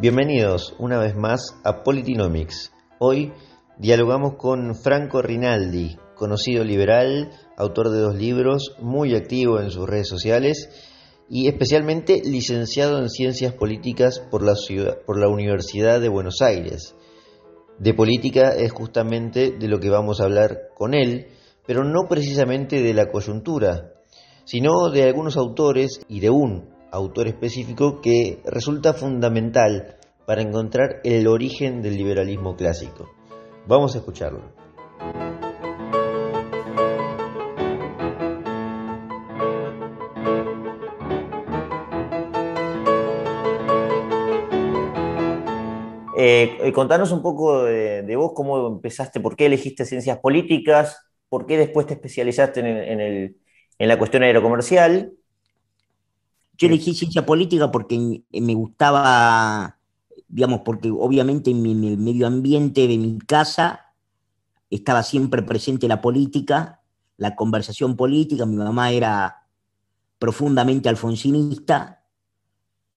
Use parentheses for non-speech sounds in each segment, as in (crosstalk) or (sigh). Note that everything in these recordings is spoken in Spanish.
Bienvenidos una vez más a Politinomics. Hoy dialogamos con Franco Rinaldi, conocido liberal, autor de dos libros, muy activo en sus redes sociales y especialmente licenciado en Ciencias Políticas por la, por la Universidad de Buenos Aires. De política es justamente de lo que vamos a hablar con él, pero no precisamente de la coyuntura, sino de algunos autores y de un autor específico que resulta fundamental para encontrar el origen del liberalismo clásico. Vamos a escucharlo. Eh, eh, contanos un poco de, vos, cómo empezaste, por qué elegiste ciencias políticas, por qué después te especializaste en, en la cuestión aerocomercial yo elegí ciencia política porque me gustaba, digamos, porque obviamente en, el medio ambiente de mi casa estaba siempre presente la política, la conversación política. Mi mamá era profundamente alfonsinista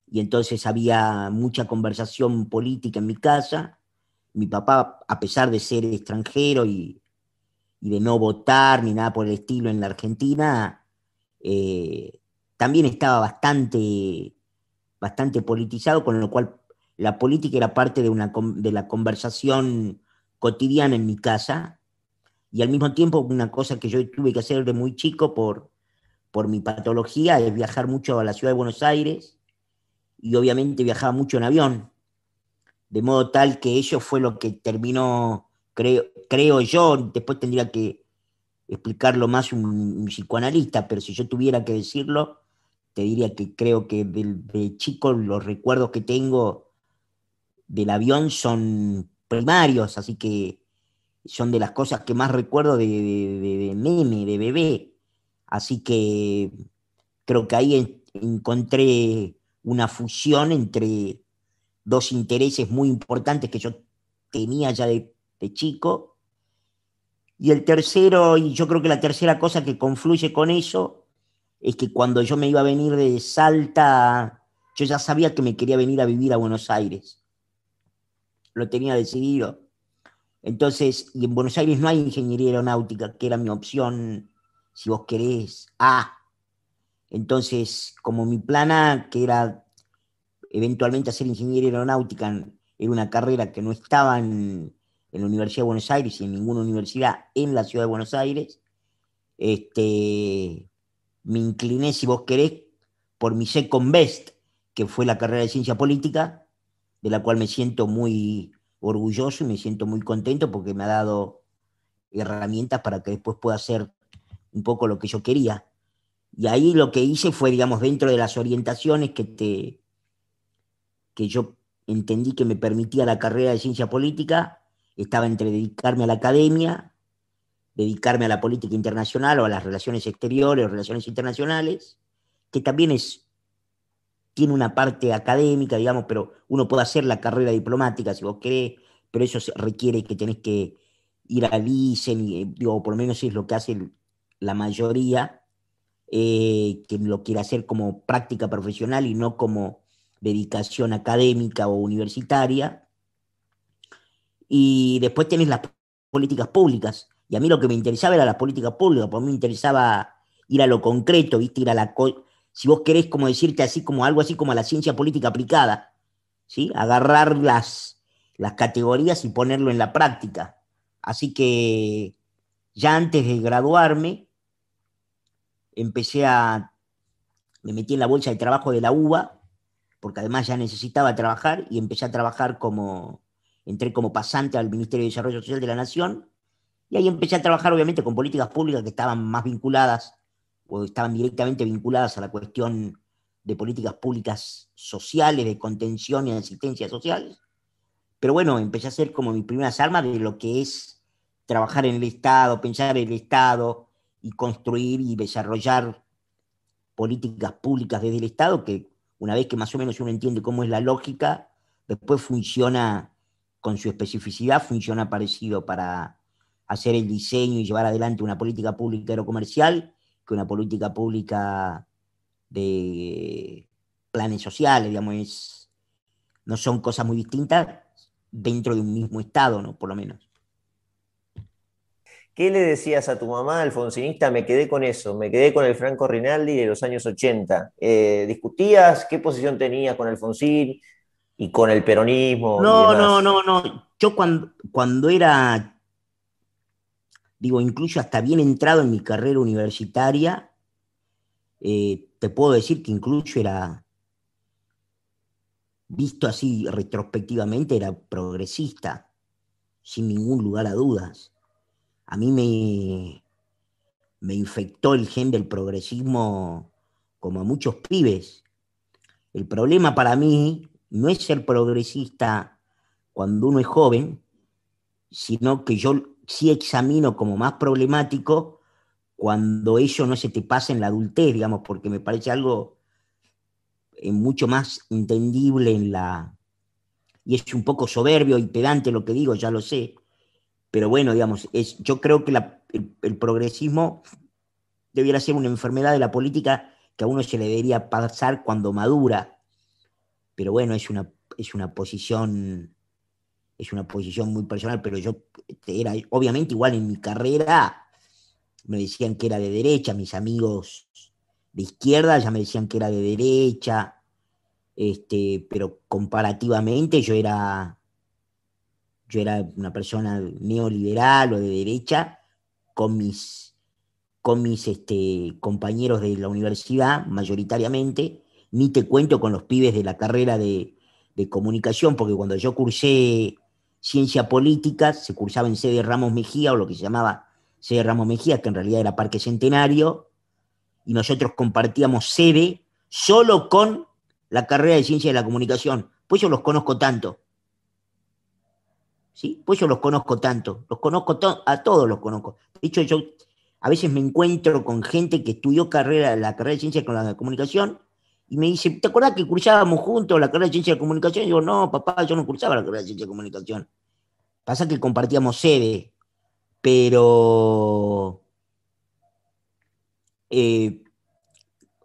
y entonces había mucha conversación política en mi casa. Mi papá, a pesar de ser extranjero y, de no votar ni nada por el estilo en la Argentina, eh, también estaba bastante, bastante politizado, con lo cual la política era parte de, una, de la conversación cotidiana en mi casa. Y al mismo tiempo, una cosa que yo tuve que hacer de muy chico por, por mi patología es viajar mucho a la ciudad de Buenos Aires y obviamente viajaba mucho en avión, de modo tal que eso fue lo que terminó, creo, creo yo, después tendría que explicarlo más un psicoanalista, pero si yo tuviera que decirlo, te diría que creo que de, chico los recuerdos que tengo del avión son primarios, así que son de las cosas que más recuerdo de, de, de bebé. Así que creo que ahí encontré una fusión entre dos intereses muy importantes que yo tenía ya de, de chico. Y el tercero, y yo creo que la tercera cosa que confluye con eso, es que cuando yo me iba a venir de Salta, yo ya sabía que me quería venir a vivir a Buenos Aires. Lo tenía decidido. Entonces, y en Buenos Aires no hay ingeniería aeronáutica, que era mi opción, si vos querés, A. Entonces, como mi plana, que era eventualmente hacer ingeniería aeronáutica, era una carrera que no estaba en, en la Universidad de Buenos Aires y en ninguna universidad en la ciudad de Buenos Aires, este, me incliné, si vos querés, por mi second best, que fue la carrera de ciencia política, de la cual me siento muy orgulloso y me siento muy contento porque me ha dado herramientas para que después pueda hacer un poco lo que yo quería. Y ahí lo que hice fue, digamos, dentro de las orientaciones que, te, que yo entendí que me permitía la carrera de ciencia política, estaba entre dedicarme a la academia dedicarme a la política internacional o a las relaciones exteriores o relaciones internacionales, que también es, tiene una parte académica, digamos, pero uno puede hacer la carrera diplomática si vos querés, pero eso requiere que tenés que ir al ICEN, y, digo, por lo menos es lo que hace la mayoría, eh, que lo quiere hacer como práctica profesional y no como dedicación académica o universitaria. Y después tenés las políticas públicas, y a mí lo que me interesaba era la política pública, porque a mí me interesaba ir a lo concreto, ¿viste? Ir a la. Si vos querés, como decirte así, como algo así como a la ciencia política aplicada, ¿sí? Agarrar las, las categorías y ponerlo en la práctica. Así que ya antes de graduarme, empecé a. Me metí en la bolsa de trabajo de la UBA, porque además ya necesitaba trabajar y empecé a trabajar como. Entré como pasante al Ministerio de Desarrollo Social de la Nación y ahí empecé a trabajar obviamente con políticas públicas que estaban más vinculadas o estaban directamente vinculadas a la cuestión de políticas públicas sociales, de contención y asistencia social. Pero bueno, empecé a hacer como mis primeras armas de lo que es trabajar en el Estado, pensar en el Estado y construir y desarrollar políticas públicas desde el Estado, que una vez que más o menos uno entiende cómo es la lógica, después funciona con su especificidad, funciona parecido para, hacer el diseño y llevar adelante una política pública aerocomercial que una política pública de planes sociales, digamos, no son cosas muy distintas dentro de un mismo Estado, ¿no? Por lo menos. ¿Qué le decías a tu mamá alfonsinista? Me quedé con eso, me quedé con el Franco Rinaldi de los años 80. Eh, ¿Discutías qué posición tenías con Alfonsín y con el peronismo? No, no, no, no. Yo cuando, cuando era, digo, incluso hasta bien entrado en mi carrera universitaria, eh, te puedo decir que incluso era, visto así retrospectivamente, era progresista, sin ningún lugar a dudas a mí me, me infectó el gen del progresismo como a muchos pibes. El problema para mí no es ser progresista cuando uno es joven, sino que yo sí examino como más problemático cuando eso no se te pasa en la adultez, digamos, porque me parece algo eh, mucho más entendible en la... Y es un poco soberbio y pedante lo que digo, ya lo sé, pero bueno, digamos, es, yo creo que el, progresismo debiera ser una enfermedad de la política que a uno se le debería pasar cuando madura. Pero bueno, es una, es una posición, es una posición muy personal, pero yo era, obviamente igual en mi carrera me decían que era de derecha, mis amigos de izquierda ya me decían que era de derecha, este, pero comparativamente yo era yo era una persona neoliberal o de derecha, con mis, con mis este, compañeros de la universidad, mayoritariamente, ni te cuento con los pibes de la carrera de, comunicación, porque cuando yo cursé ciencia política, se cursaba en sede Ramos Mejía, o lo que se llamaba sede Ramos Mejía, que en realidad era Parque Centenario, y nosotros compartíamos sede solo con la carrera de ciencia de la comunicación. Pues yo los conozco tanto. ¿sí? Pues yo los conozco tanto, los conozco a todos los conozco. De hecho, yo a veces me encuentro con gente que estudió carrera, la carrera de ciencia con la comunicación y me dice, ¿te acuerdas que cursábamos juntos la carrera de ciencia de comunicación? Y digo, no, papá, yo no cursaba la carrera de ciencia de comunicación. Pasa que compartíamos sede, pero eh,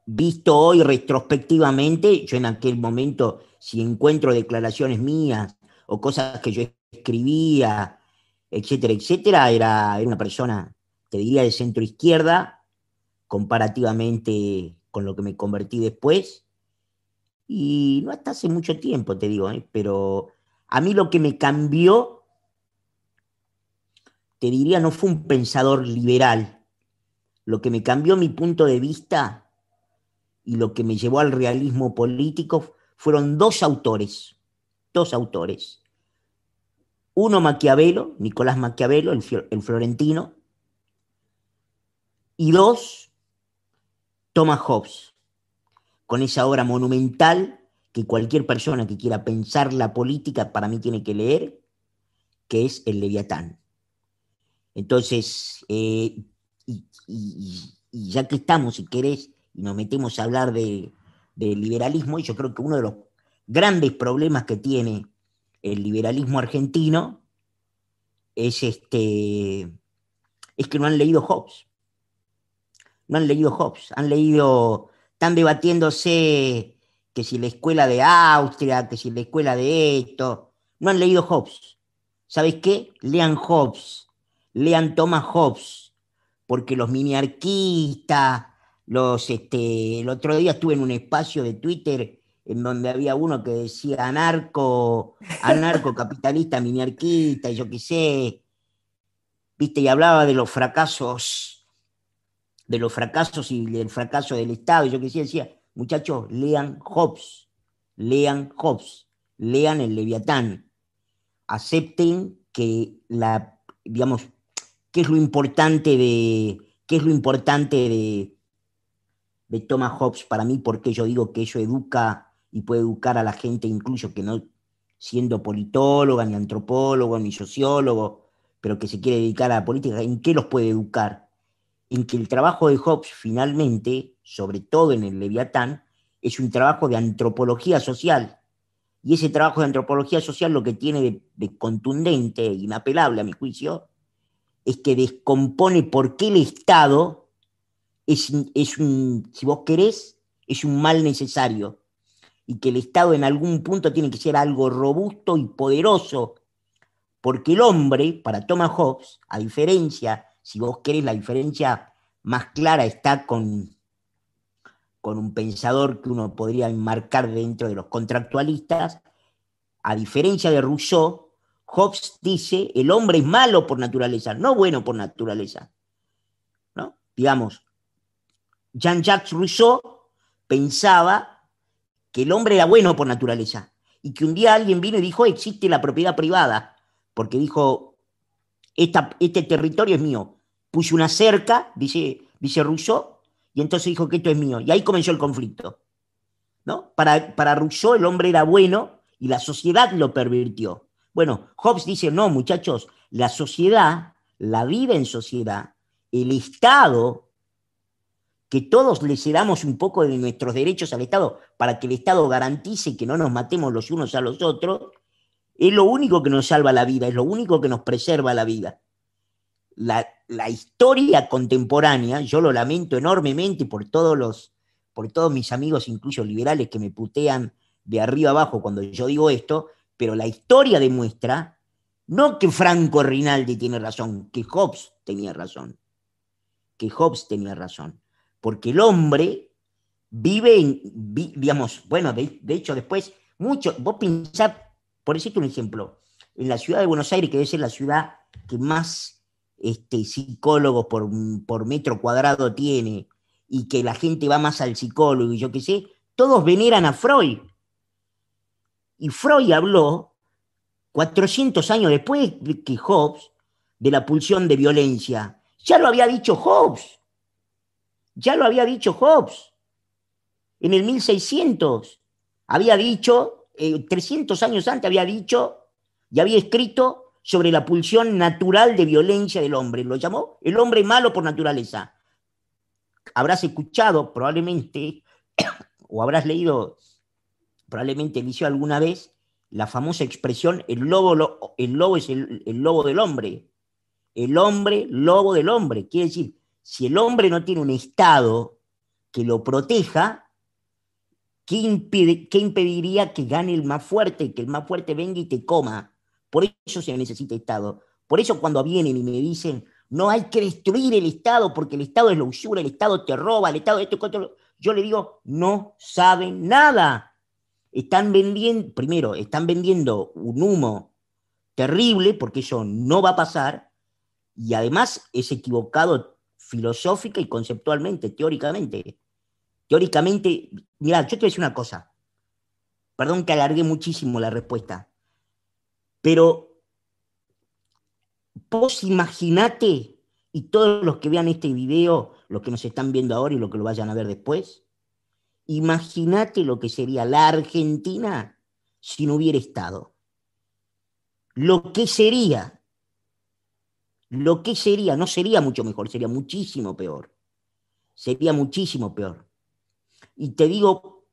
visto hoy retrospectivamente, yo en aquel momento, si encuentro declaraciones mías o cosas que yo escribía, etcétera, etcétera, era, era una persona, te diría, de centro izquierda, comparativamente con lo que me convertí después. Y no hasta hace mucho tiempo, te digo, ¿eh? pero a mí lo que me cambió, te diría, no fue un pensador liberal. Lo que me cambió mi punto de vista y lo que me llevó al realismo político fueron dos autores, dos autores. Uno Maquiavelo, Nicolás Maquiavelo, el, florentino. Y dos, Thomas Hobbes, con esa obra monumental que cualquier persona que quiera pensar la política para mí tiene que leer, que es el Leviatán. Entonces, eh, y, ya que estamos, si querés, y nos metemos a hablar de, de liberalismo, yo creo que uno de los grandes problemas que tiene el liberalismo argentino es, este, es que no han leído Hobbes. No han leído Hobbes, han leído, están debatiéndose que si la escuela de Austria, que si la escuela de esto, no han leído Hobbes. ¿Sabes qué? Lean Hobbes, lean Thomas Hobbes, porque los miniarquistas, los, este, el otro día estuve en un espacio de Twitter en donde había uno que decía anarco, anarco (laughs) capitalista, miniarquista, y yo qué sé, viste, y hablaba de los fracasos, de los fracasos y del fracaso del Estado, y yo qué sé, decía, muchachos, lean Hobbes, lean Hobbes, lean el Leviatán, acepten que la, digamos, qué es lo importante de, qué es lo importante de, de Thomas Hobbes. Para mí, porque yo digo que eso educa y puede educar a la gente incluso que no siendo politóloga, ni antropólogo, ni sociólogo, pero que se quiere dedicar a la política, ¿en qué los puede educar? En que el trabajo de Hobbes finalmente, sobre todo en el Leviatán, es un trabajo de antropología social. Y ese trabajo de antropología social lo que tiene de, contundente e inapelable a mi juicio es que descompone por qué el Estado es, es un, si vos querés, es un mal necesario y que el Estado en algún punto tiene que ser algo robusto y poderoso, porque el hombre, para Thomas Hobbes, a diferencia, si vos querés, la diferencia más clara está con, con un pensador que uno podría enmarcar dentro de los contractualistas, a diferencia de Rousseau, Hobbes dice, el hombre es malo por naturaleza, no bueno por naturaleza. ¿no? Digamos, Jean-Jacques Rousseau pensaba que el hombre era bueno por naturaleza y que un día alguien vino y dijo, existe la propiedad privada, porque dijo, este territorio es mío. Puso una cerca, dice, dice Rousseau, y entonces dijo que esto es mío. Y ahí comenzó el conflicto. ¿no? Para, para Rousseau el hombre era bueno y la sociedad lo pervirtió. Bueno, Hobbes dice, no, muchachos, la sociedad, la vida en sociedad, el Estado, que todos le cedamos un poco de nuestros derechos al Estado para que el Estado garantice que no nos matemos los unos a los otros, es lo único que nos salva la vida, es lo único que nos preserva la vida. La, historia contemporánea, yo lo lamento enormemente por todos los, por todos mis amigos, incluso liberales, que me putean de arriba abajo cuando yo digo esto, pero la historia demuestra no que Franco Rinaldi tiene razón, que Hobbes tenía razón, que Hobbes tenía razón, porque el hombre vive en, digamos, bueno, de, hecho después, mucho, vos pensás, por decirte un ejemplo, en la ciudad de Buenos Aires, que debe ser la ciudad que más este, psicólogos por, por metro cuadrado tiene, y que la gente va más al psicólogo y yo qué sé, todos veneran a Freud. Y Freud habló 400 años después que Hobbes de la pulsión de violencia. Ya lo había dicho Hobbes. Ya lo había dicho Hobbes. En el 1600 había dicho, 300 eh, años antes había dicho y había escrito sobre la pulsión natural de violencia del hombre. Lo llamó el hombre malo por naturaleza. Habrás escuchado probablemente (coughs) o habrás leído probablemente eligió alguna vez la famosa expresión, el lobo, el lobo es el, lobo del hombre. El hombre, lobo del hombre. Quiere decir, si el hombre no tiene un Estado que lo proteja, ¿qué, impediría que gane el más fuerte, que el más fuerte venga y te coma? Por eso se necesita Estado. Por eso cuando vienen y me dicen, no hay que destruir el Estado porque el Estado es la usura, el Estado te roba, el Estado esto, esto, yo le digo, no saben nada están vendiendo, primero, están vendiendo un humo terrible, porque eso no va a pasar, y además es equivocado filosófica y conceptualmente, teóricamente. Teóricamente, mira, yo te voy a decir una cosa, perdón que alargué muchísimo la respuesta, pero vos imaginate, y todos los que vean este video, los que nos están viendo ahora y los que lo vayan a ver después, Imagínate lo que sería la Argentina si no hubiera estado. Lo que sería, lo que sería, no sería mucho mejor, sería muchísimo peor. Sería muchísimo peor. Y te digo,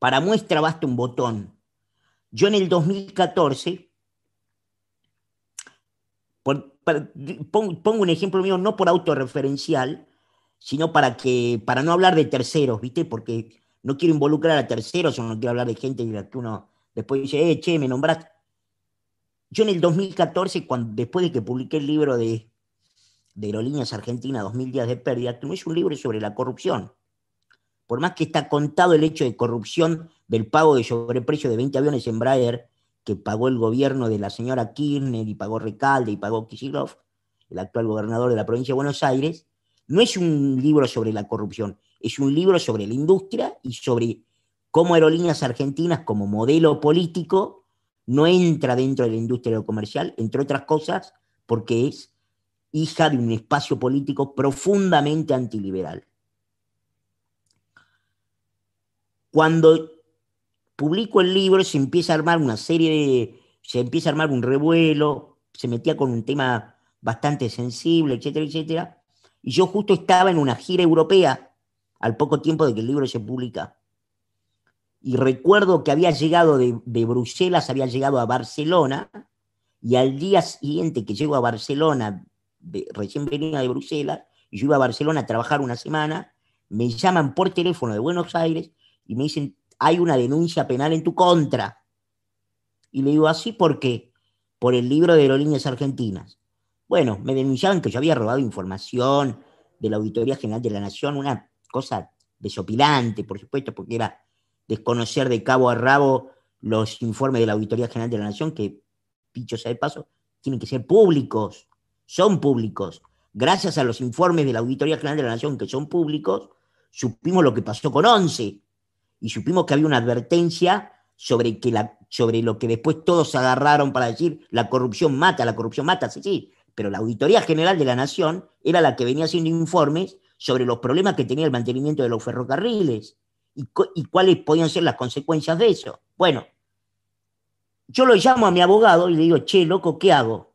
para muestra basta un botón. Yo en el 2014, pongo un ejemplo mío, no por autorreferencial, sino para que, para no hablar de terceros, ¿viste? Porque no quiero involucrar a terceros, o no quiero hablar de gente que uno después dice, eh, che, me nombraste. Yo en el 2014, cuando, después de que publiqué el libro de, de Aerolíneas Argentina, 2000 días de pérdida, que no es un libro sobre la corrupción. Por más que está contado el hecho de corrupción del pago de sobreprecio de 20 aviones Embraer que pagó el gobierno de la señora Kirchner y pagó Recalde y pagó Kicillof, el actual gobernador de la provincia de Buenos Aires, no es un libro sobre la corrupción, es un libro sobre la industria y sobre cómo Aerolíneas Argentinas como modelo político no entra dentro de la industria comercial, entre otras cosas, porque es hija de un espacio político profundamente antiliberal. Cuando publico el libro se empieza a armar una serie de, se empieza a armar un revuelo, se metía con un tema bastante sensible, etcétera, etcétera, y yo justo estaba en una gira europea al poco tiempo de que el libro se publica. Y recuerdo que había llegado de, Bruselas, había llegado a Barcelona, y al día siguiente que llego a Barcelona, recién venía de Bruselas, y yo iba a Barcelona a trabajar una semana, me llaman por teléfono de Buenos Aires y me dicen, hay una denuncia penal en tu contra. Y le digo, ¿así por qué? Por el libro de aerolíneas argentinas. Bueno, me denunciaban que yo había robado información de la Auditoría General de la Nación, una cosa desopilante, por supuesto, porque era desconocer de cabo a rabo los informes de la Auditoría General de la Nación, que, dicho sea de paso, tienen que ser públicos, son públicos. Gracias a los informes de la Auditoría General de la Nación, que son públicos, supimos lo que pasó con ONCE y supimos que había una advertencia sobre, que la, sobre lo que después todos agarraron para decir la corrupción mata, la corrupción mata, sí, sí, pero la Auditoría General de la Nación era la que venía haciendo informes sobre los problemas que tenía el mantenimiento de los ferrocarriles y, y cuáles podían ser las consecuencias de eso. Bueno, yo lo llamo a mi abogado y le digo, che, loco, ¿qué hago?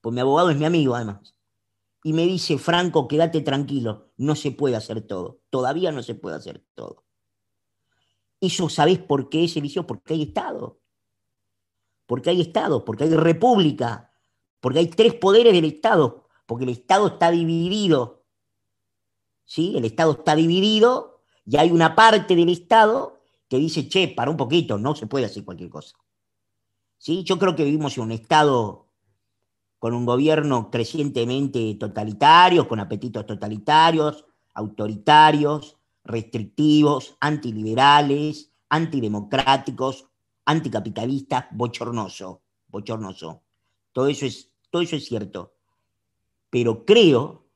Pues mi abogado es mi amigo, además. Y me dice, Franco, quédate tranquilo, no se puede hacer todo. Todavía no se puede hacer todo. Eso, ¿sabés por qué es elección? Porque hay Estado. Porque hay Estado, porque hay república, porque hay tres poderes del Estado, porque el Estado está dividido. ¿Sí? El Estado está dividido y hay una parte del Estado que dice, che, para un poquito, no se puede hacer cualquier cosa. ¿Sí? Yo creo que vivimos en un Estado con un gobierno crecientemente totalitario, con apetitos totalitarios, autoritarios, restrictivos, antiliberales, antidemocráticos, anticapitalistas, bochornoso, bochornoso. Todo eso es, todo eso es cierto. Pero creo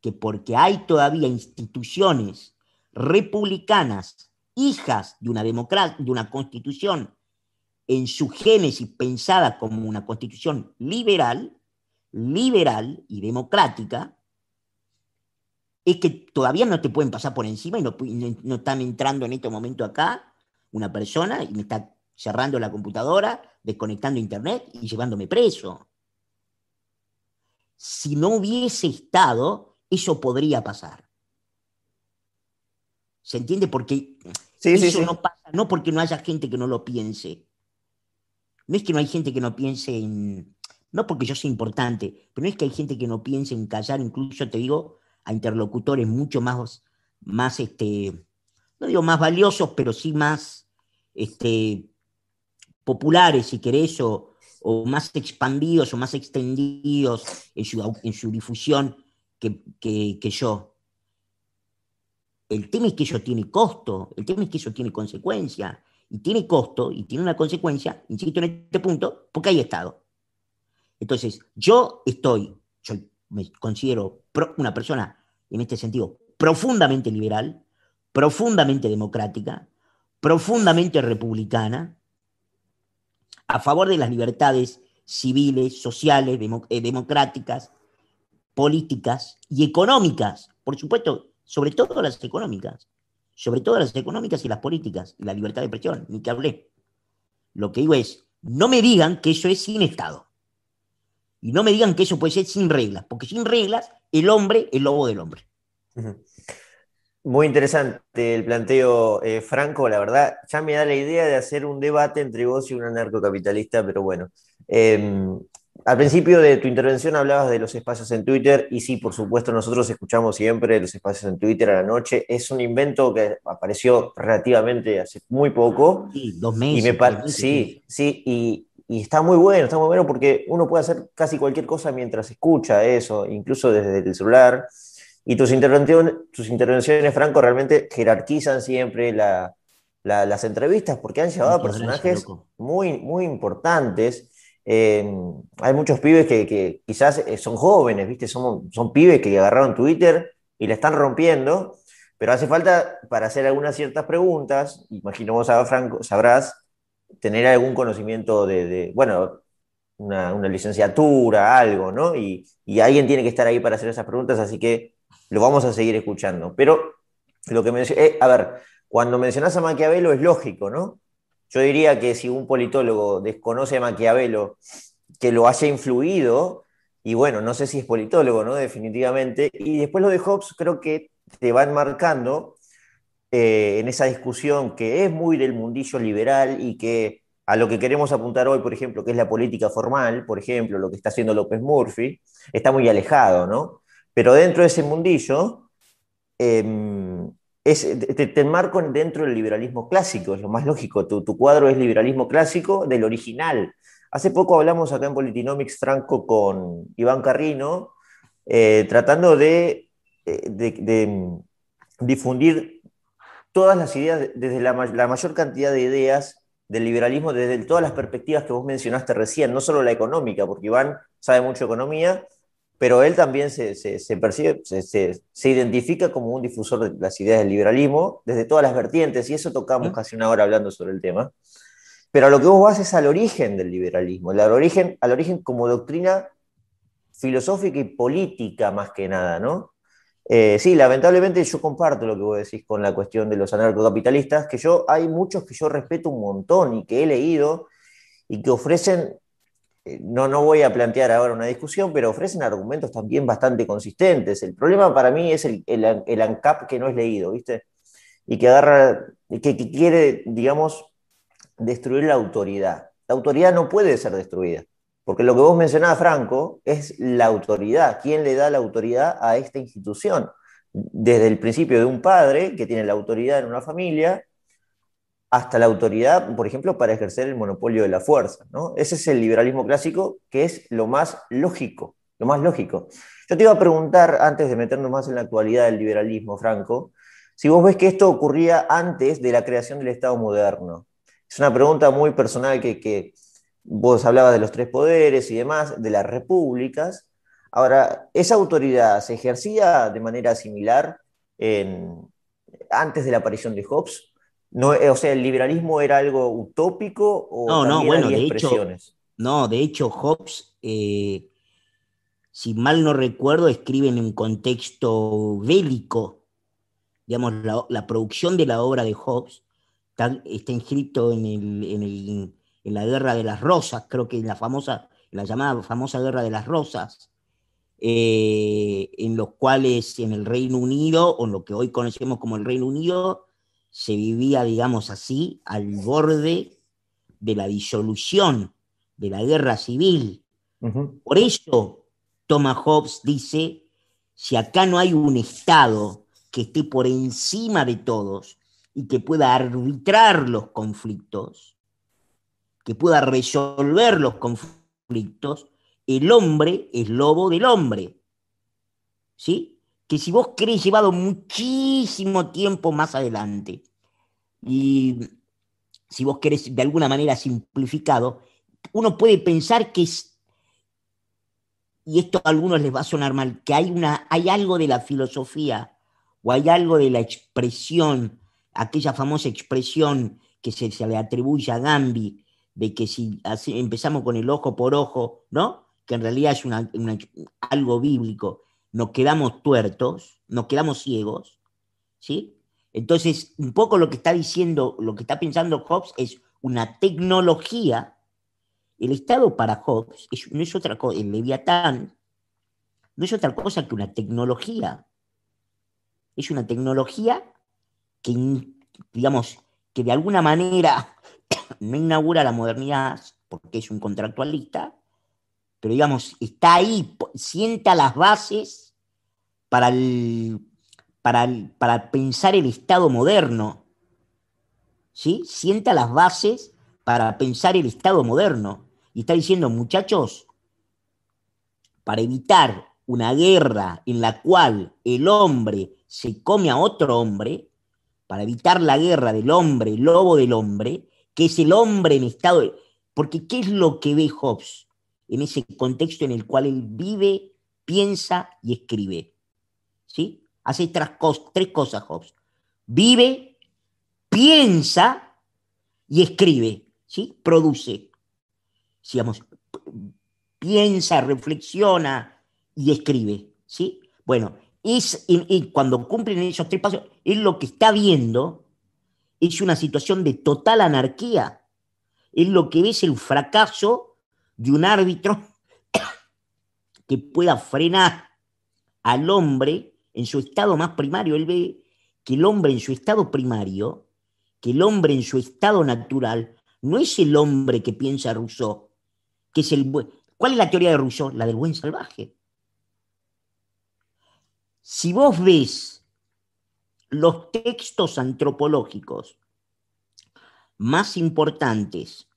que porque hay todavía instituciones republicanas hijas de una, de una constitución en su génesis pensada como una constitución liberal, liberal y democrática, es que todavía no te pueden pasar por encima y no, no, están entrando en este momento acá una persona y me está cerrando la computadora, desconectando internet y llevándome preso. Si no hubiese estado, eso podría pasar. ¿Se entiende? Porque eso no pasa, no porque no haya gente que no lo piense. No es que no hay gente que no piense en. No porque yo sea importante, pero no es que hay gente que no piense en callar, incluso te digo, a interlocutores mucho más, más este, no digo más valiosos, pero sí más este, populares, si querés, o, más expandidos o más extendidos en su, difusión que yo. El tema es que eso tiene costo, el tema es que eso tiene consecuencia. Y tiene costo y tiene una consecuencia, insisto en este punto, porque hay Estado. Entonces, yo estoy, yo me considero una persona, en este sentido, profundamente liberal, profundamente democrática, profundamente republicana, a favor de las libertades civiles, sociales, eh, democráticas, políticas y económicas. Por supuesto, sobre todo las económicas, sobre todo las económicas y las políticas, y la libertad de expresión, ni que hablé. Lo que digo es, no me digan que eso es sin Estado. Y no me digan que eso puede ser sin reglas, porque sin reglas el hombre es lobo del hombre. Muy interesante el planteo, eh, Franco, la verdad, ya me da la idea de hacer un debate entre vos y un anarcocapitalista, pero bueno. Em, al principio de tu intervención hablabas de los espacios en Twitter y sí, por supuesto, nosotros escuchamos siempre los espacios en Twitter a la noche. Es un invento que apareció relativamente hace muy poco. Sí, dos meses. sí, sí, y, está muy bueno, está muy bueno porque uno puede hacer casi cualquier cosa mientras escucha eso, incluso desde el celular. Y tus intervenciones, tus intervenciones Franco, realmente jerarquizan siempre las entrevistas porque han llevado a personajes muy, muy importantes hay muchos pibes que, quizás eh, son jóvenes, ¿viste? Son, son pibes que agarraron Twitter y le están rompiendo, pero hace falta para hacer algunas ciertas preguntas, imagino vos, Franco, sabrás, tener algún conocimiento de, bueno, una, licenciatura, algo, ¿no? Y, alguien tiene que estar ahí para hacer esas preguntas, así que lo vamos a seguir escuchando. Pero lo que me eh, a ver, cuando mencionás a Maquiavelo es lógico, ¿no? Yo diría que si un politólogo desconoce a Maquiavelo, que lo haya influido, y bueno, no sé si es politólogo, ¿no? Definitivamente. Y después lo de Hobbes creo que te van marcando eh, en esa discusión que es muy del mundillo liberal y que a lo que queremos apuntar hoy, por ejemplo, que es la política formal, por ejemplo, lo que está haciendo López Murphy, está muy alejado, ¿no? Pero dentro de ese mundillo, em, te, enmarco dentro del liberalismo clásico, es lo más lógico. Tu, cuadro es liberalismo clásico del original. Hace poco hablamos acá en Politinomics Franco con Iván Carrino, eh, tratando de, de, difundir todas las ideas, desde la, mayor cantidad de ideas del liberalismo, desde todas las perspectivas que vos mencionaste recién, no solo la económica, porque Iván sabe mucho economía, pero él también se, percibe, se, identifica como un difusor de las ideas del liberalismo desde todas las vertientes, y eso tocamos casi una hora hablando sobre el tema. Pero a lo que vos vas es al origen del liberalismo, al origen, al origen como doctrina filosófica y política más que nada, ¿no? Eh, sí, lamentablemente yo comparto lo que vos decís con la cuestión de los anarcocapitalistas, que yo hay muchos que yo respeto un montón y que he leído y que ofrecen, eh, no, no voy a plantear ahora una discusión, pero ofrecen argumentos también bastante consistentes. El problema para mí es el, el, ANCAP que no es leído, ¿viste? Y que agarra, que, que quiere, digamos, destruir la autoridad. La autoridad no puede ser destruida. Porque lo que vos mencionabas, Franco, es la autoridad. ¿Quién le da la autoridad a esta institución? Desde el principio de un padre que tiene la autoridad en una familia, hasta la autoridad, por ejemplo, para ejercer el monopolio de la fuerza. ¿no? Ese es el liberalismo clásico, que es lo más lógico, lo más lógico. Yo te iba a preguntar, antes de meternos más en la actualidad del liberalismo, Franco, si vos ves que esto ocurría antes de la creación del Estado moderno. Es una pregunta muy personal que, que Vos hablabas de los tres poderes y demás, de las repúblicas. Ahora, ¿esa autoridad se ejercía de manera similar antes de la aparición de Hobbes? No, eh, o sea, ¿el liberalismo era algo utópico o no, no, bueno, de hecho, no, de hecho, Hobbes, eh, si mal no recuerdo, escribe en un contexto bélico. Digamos, la, producción de la obra de Hobbes está, está inscrito en el en la Guerra de las Rosas, creo que en la famosa, la llamada famosa Guerra de las Rosas, eh, en los cuales en el Reino Unido, o en lo que hoy conocemos como el Reino Unido, se vivía, digamos así, al borde de la disolución de la guerra civil. Por eso Thomas Hobbes dice, si acá no hay un Estado que esté por encima de todos y que pueda arbitrar los conflictos, que pueda resolver los conflictos, el hombre es lobo del hombre. ¿Sí? Que si vos querés llevado muchísimo tiempo más adelante, y si vos querés de alguna manera simplificado, uno puede pensar que es, y esto a algunos les va a sonar mal, que hay, una, hay algo de la filosofía o hay algo de la expresión, aquella famosa expresión que se, se le atribuye a Gambi, de que si empezamos con el ojo por ojo, ¿no? Que en realidad es algo bíblico, nos quedamos tuertos, nos quedamos ciegos, ¿sí? Entonces, un poco lo que está diciendo, lo que está pensando Hobbes es una tecnología. El Estado para Hobbes no es otra cosa, el Leviatán no es otra cosa que una tecnología. Es una tecnología que, digamos, que de alguna manera no inaugura la modernidad porque es un contractualista, pero digamos, está ahí, sienta las bases para, para, para pensar el Estado moderno. ¿Sí? Sienta las bases para pensar el Estado moderno. Y está diciendo, muchachos, para evitar una guerra en la cual el hombre se come a otro hombre, para evitar la guerra del hombre, lobo del hombre, que es el hombre en estado de... Porque ¿qué es lo que ve Hobbes en ese contexto en el cual él vive, piensa y escribe? ¿Sí? Hace tres, cosas Hobbes. Vive, piensa y escribe, ¿sí? Produce. Digamos, piensa, reflexiona y escribe, ¿sí? Bueno, es, y cuando cumplen esos tres pasos, es lo que está viendo es una situación de total anarquía. Es lo que es el fracaso de un árbitro (coughs) que pueda frenar al hombre en su estado más primario. Él ve que el hombre en su estado primario, que el hombre en su estado natural, no es el hombre que piensa Rousseau, que es el ¿Cuál es la teoría de Rousseau? La del buen salvaje. Si vos ves los textos antropológicos más importantes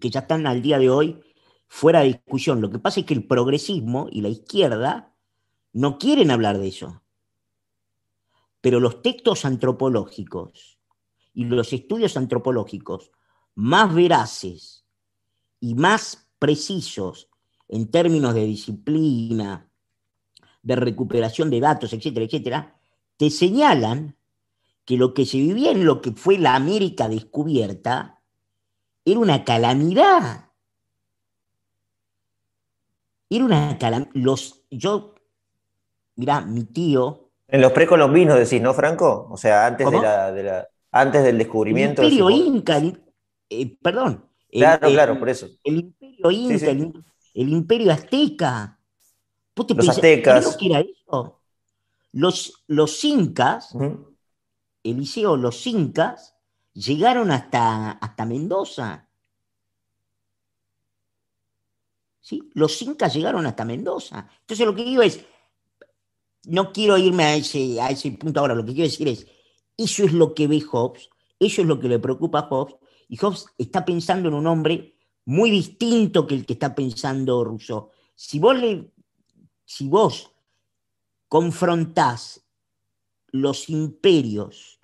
que ya están al día de hoy fuera de discusión. Lo que pasa es que el progresismo y la izquierda no quieren hablar de eso. Pero los textos antropológicos y los estudios antropológicos más veraces y más precisos en términos de disciplina, de recuperación de datos, etcétera, etcétera, te señalan que lo que se vivía en lo que fue la América descubierta era una calamidad. Era una calamidad. Los, yo, mirá, mi tío. En los precolombinos decís, ¿no, Franco? O sea, antes, de la, antes del descubrimiento. El imperio inca, eh, perdón. Claro, claro, por eso. El imperio inca, El, imperio azteca. los aztecas. era eso? Los, los incas, Eliseo, los incas, llegaron hasta, hasta Mendoza. ¿Sí? Los incas llegaron hasta Mendoza. Entonces lo que digo es, no quiero irme a ese, a ese punto ahora, lo que quiero decir es, eso es lo que ve Hobbes, eso es lo que le preocupa a Hobbes, y Hobbes está pensando en un hombre muy distinto que el que está pensando Rousseau. Si vos, le, si vos confrontás los imperios,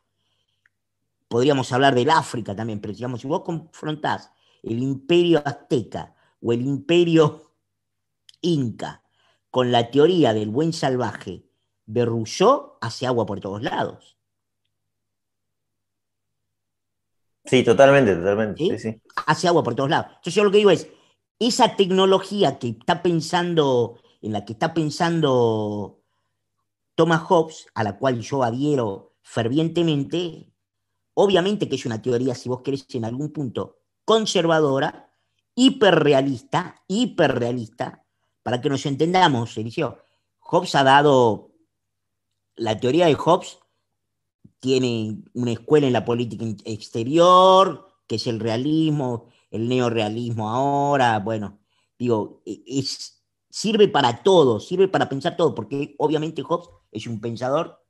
podríamos hablar del África también, pero digamos, si vos confrontás el imperio azteca o el imperio inca con la teoría del buen salvaje de Rousseau, hace agua por todos lados. Sí, totalmente, totalmente. Hace agua por todos lados. Entonces yo lo que digo es, esa tecnología que está pensando, en la que está pensando Thomas Hobbes, a la cual yo adhiero fervientemente, obviamente que es una teoría, si vos querés, en algún punto conservadora, hiperrealista, hiperrealista, para que nos entendamos, Eliseo. Hobbes ha dado, la teoría de Hobbes tiene una escuela en la política exterior, que es el realismo, el neorealismo ahora, bueno, digo, e, es, sirve para todo, sirve para pensar todo, porque obviamente Hobbes es un pensador,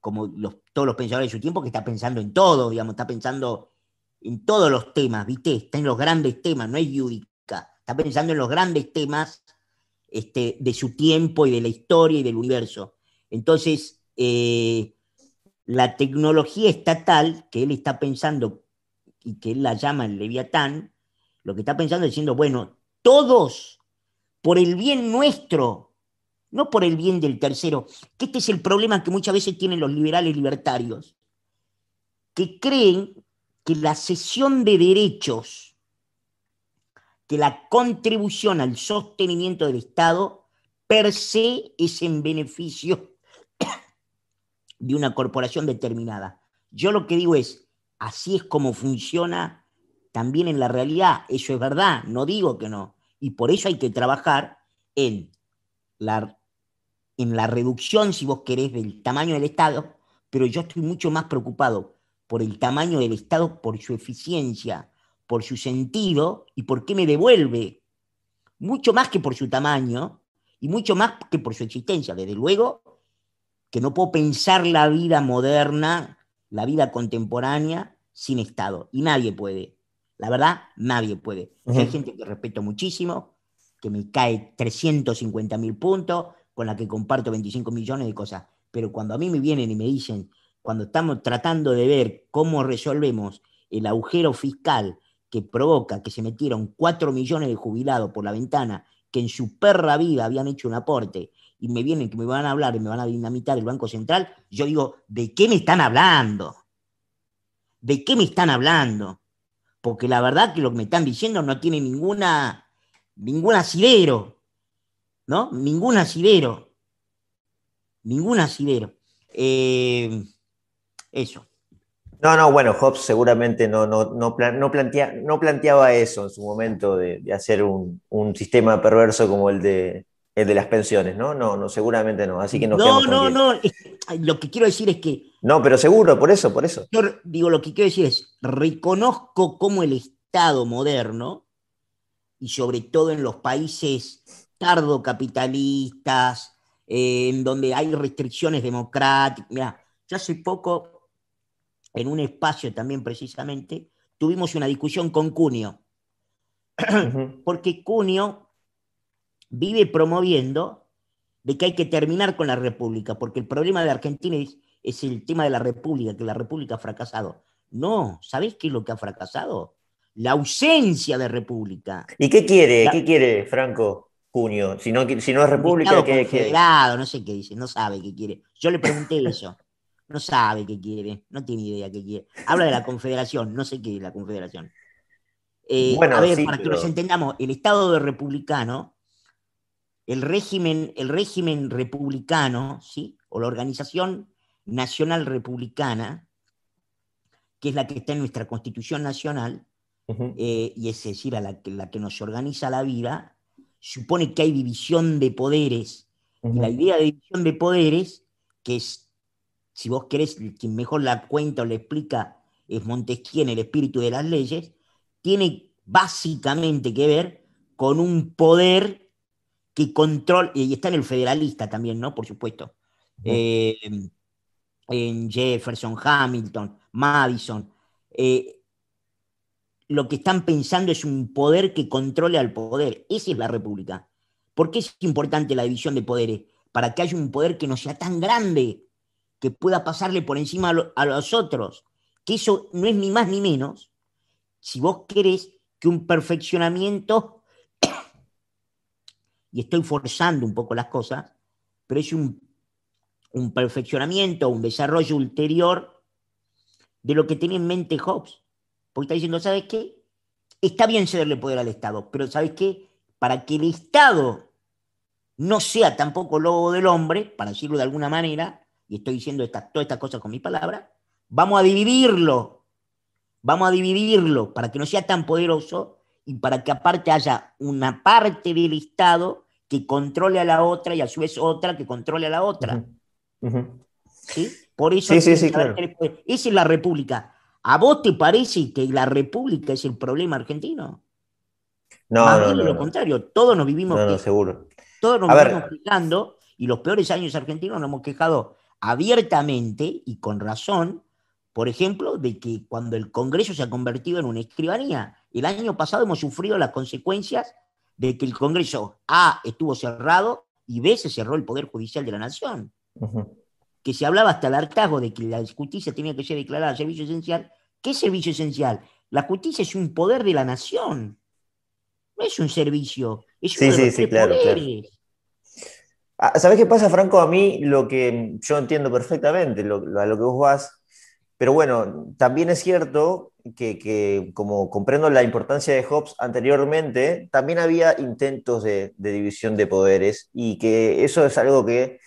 como todos los pensadores de su tiempo, que está pensando en todo, digamos, está pensando en todos los temas, ¿viste? Está en los grandes temas, no es yúdica, está pensando en los grandes temas este, de su tiempo y de la historia y del universo. Entonces, eh, la tecnología estatal que él está pensando y que él la llama el Leviatán, lo que está pensando es diciendo, bueno, todos, por el bien nuestro, no por el bien del tercero, que este es el problema que muchas veces tienen los liberales libertarios, que creen que la cesión de derechos, que la contribución al sostenimiento del Estado, per se es en beneficio (coughs) de una corporación determinada. Yo lo que digo es, así es como funciona también en la realidad, eso es verdad, no digo que no, y por eso hay que trabajar en la en la reducción, si vos querés, del tamaño del Estado, pero yo estoy mucho más preocupado por el tamaño del Estado, por su eficiencia, por su sentido y por qué me devuelve, mucho más que por su tamaño y mucho más que por su existencia. Desde luego que no puedo pensar la vida moderna, la vida contemporánea, sin Estado. Y nadie puede. La verdad, nadie puede. Hay gente que respeto muchísimo, que me cae 350 mil puntos, con la que comparto 25 millones de cosas. Pero cuando a mí me vienen y me dicen, cuando estamos tratando de ver cómo resolvemos el agujero fiscal que provoca que se metieron 4 millones de jubilados por la ventana que en su perra vida habían hecho un aporte y me vienen que me van a hablar y me van a dinamitar el Banco Central, yo digo, ¿de qué me están hablando? ¿De qué me están hablando? Porque la verdad que lo que me están diciendo no tiene ninguna, ningún asidero. ¿No? Ningún asidero. Ningún asidero. Eh, eso. No, no, bueno, Hobbes seguramente no, no, no, plantea, no planteaba eso en su momento de, hacer un, sistema perverso como el de, el de las pensiones, ¿no? No, no, seguramente no. Así que no. No, no, no. Lo que quiero decir es que. No, pero seguro, por eso, por eso. Yo digo, lo que quiero decir es, reconozco cómo el Estado moderno, y sobre todo en los países tardocapitalistas, capitalistas, en donde hay restricciones democráticas. Mira, Yo hace poco, en un espacio también precisamente, tuvimos una discusión con Cunio, (clears throat) porque Cunio vive promoviendo de que hay que terminar con la República, porque el problema de Argentina es, el tema de la República, que la República ha fracasado. No, ¿sabés qué es lo que ha fracasado? La ausencia de República. ¿Y qué quiere? ¿Qué quiere Franco Junio? Si no, si no es República, ¿qué quiere? No sé qué dice, no sabe qué quiere. Yo le pregunté eso. No sabe qué quiere, no tiene idea qué quiere. Habla de la Confederación, no sé qué es la Confederación. Eh, bueno, a ver, para que nos entendamos, el Estado de republicano el régimen, el régimen republicano, ¿sí? o la Organización Nacional Republicana, que es la que está en nuestra Constitución Nacional, eh, y es decir, a la que, la que nos organiza la vida, supone que hay división de poderes. Y la idea de división de poderes, que es, si vos querés, quien mejor la cuenta o le explica es Montesquieu en el espíritu de las leyes, tiene básicamente que ver con un poder que control, y está en el federalista también, ¿no? Por supuesto. Eh, en Jefferson, Hamilton, Madison. Eh, lo que están pensando es un poder que controle al poder. Esa es la república. ¿Por qué es importante la división de poderes? Para que haya un poder que no sea tan grande, que pueda pasarle por encima a, los otros. Que eso no es ni más ni menos, si vos querés, que un perfeccionamiento (coughs) y estoy forzando un poco las cosas, pero es un, perfeccionamiento, un desarrollo ulterior de lo que tenía en mente Hobbes. Porque está diciendo, ¿sabes qué? Está bien cederle poder al Estado, pero ¿sabes qué? Para que el Estado no sea tampoco lobo del hombre, para decirlo de alguna manera, y estoy diciendo todas estas cosas con mis palabras, vamos a dividirlo, vamos a dividirlo para que no sea tan poderoso y para que aparte haya una parte del Estado que controle a la otra y a su vez otra que controle a la otra. ¿Sí? Por eso sí, sí, claro. esa es la república. ¿A vos te parece que la república es el problema argentino? No, Más no, bien lo contrario, todos nos vivimos, no, seguro. Todos nos vivimos quejando y los peores años argentinos nos hemos quejado abiertamente y con razón, por ejemplo, de que cuando el Congreso se ha convertido en una escribanía, el año pasado hemos sufrido las consecuencias de que el Congreso A estuvo cerrado y B se cerró el Poder Judicial de la Nación. Que se hablaba hasta el hartazgo de que la justicia tenía que ser declarada servicio esencial. ¿Qué servicio esencial? La justicia es un poder de la nación. No es un servicio, es un sí, sí, claro, ah, ¿Sabes qué pasa, Franco? A mí lo que yo entiendo perfectamente, a lo que vos vas, pero bueno, también es cierto que, como comprendo la importancia de Hobbes anteriormente, también había intentos de, división de poderes y que eso es algo que...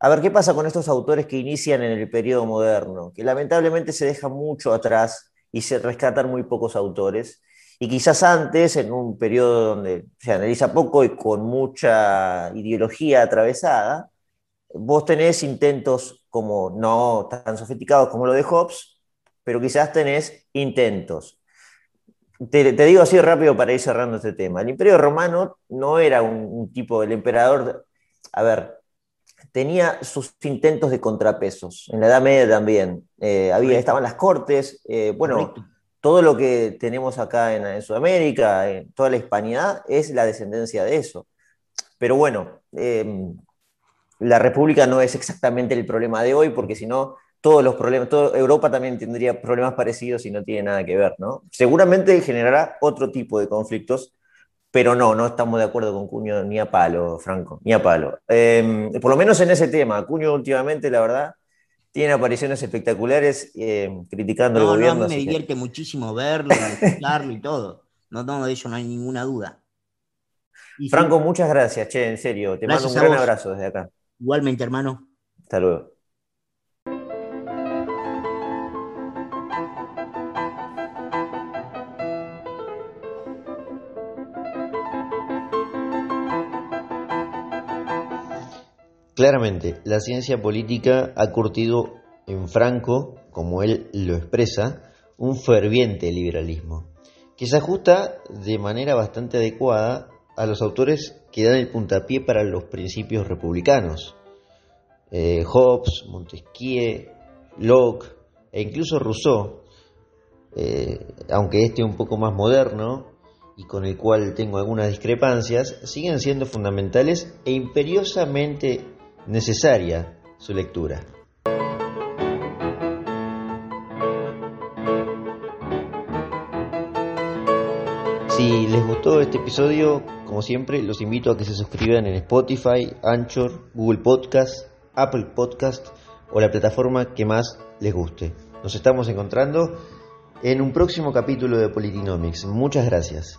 A ver, ¿qué pasa con estos autores que inician en el periodo moderno? Que lamentablemente se deja mucho atrás y se rescatan muy pocos autores. Y quizás antes, en un periodo donde se analiza poco y con mucha ideología atravesada, vos tenés intentos como no tan sofisticados como lo de Hobbes, pero quizás tenés intentos. Te, digo así rápido para ir cerrando este tema. El imperio romano no era un, tipo, el emperador, a ver, tenía sus intentos de contrapesos. En la Edad Media también. Eh, había, estaban las cortes, eh, bueno, todo lo que tenemos acá en, Sudamérica, en toda la hispanidad, es la descendencia de eso. Pero bueno, eh, la República no es exactamente el problema de hoy, porque si no, todos los problemas, toda Europa también tendría problemas parecidos y no tiene nada que ver, ¿no? Seguramente generará otro tipo de conflictos, pero no, no estamos de acuerdo con Cuño ni a palo, Franco, ni a palo. Em, por lo menos en ese tema, Cuño últimamente, la verdad, tiene apariciones espectaculares em, criticando el gobierno. No, me divierte muchísimo verlo, escucharlo y todo. No, no, de eso no hay ninguna duda. Franco, muchas gracias, che, en serio. Te mando un gran abrazo desde acá. Igualmente, hermano. Hasta luego. Claramente, la ciencia política ha curtido en Franco, como él lo expresa, un ferviente liberalismo, que se ajusta de manera bastante adecuada a los autores que dan el puntapié para los principios republicanos. Eh, Hobbes, Montesquieu, Locke e incluso Rousseau, eh, aunque este un poco más moderno y con el cual tengo algunas discrepancias, siguen siendo fundamentales e imperiosamente necesaria su lectura. Si les gustó este episodio, como siempre, los invito a que se suscriban en Spotify, Anchor, Google Podcast, Apple Podcast o la plataforma que más les guste. Nos estamos encontrando en un próximo capítulo de Politinomics. Muchas gracias.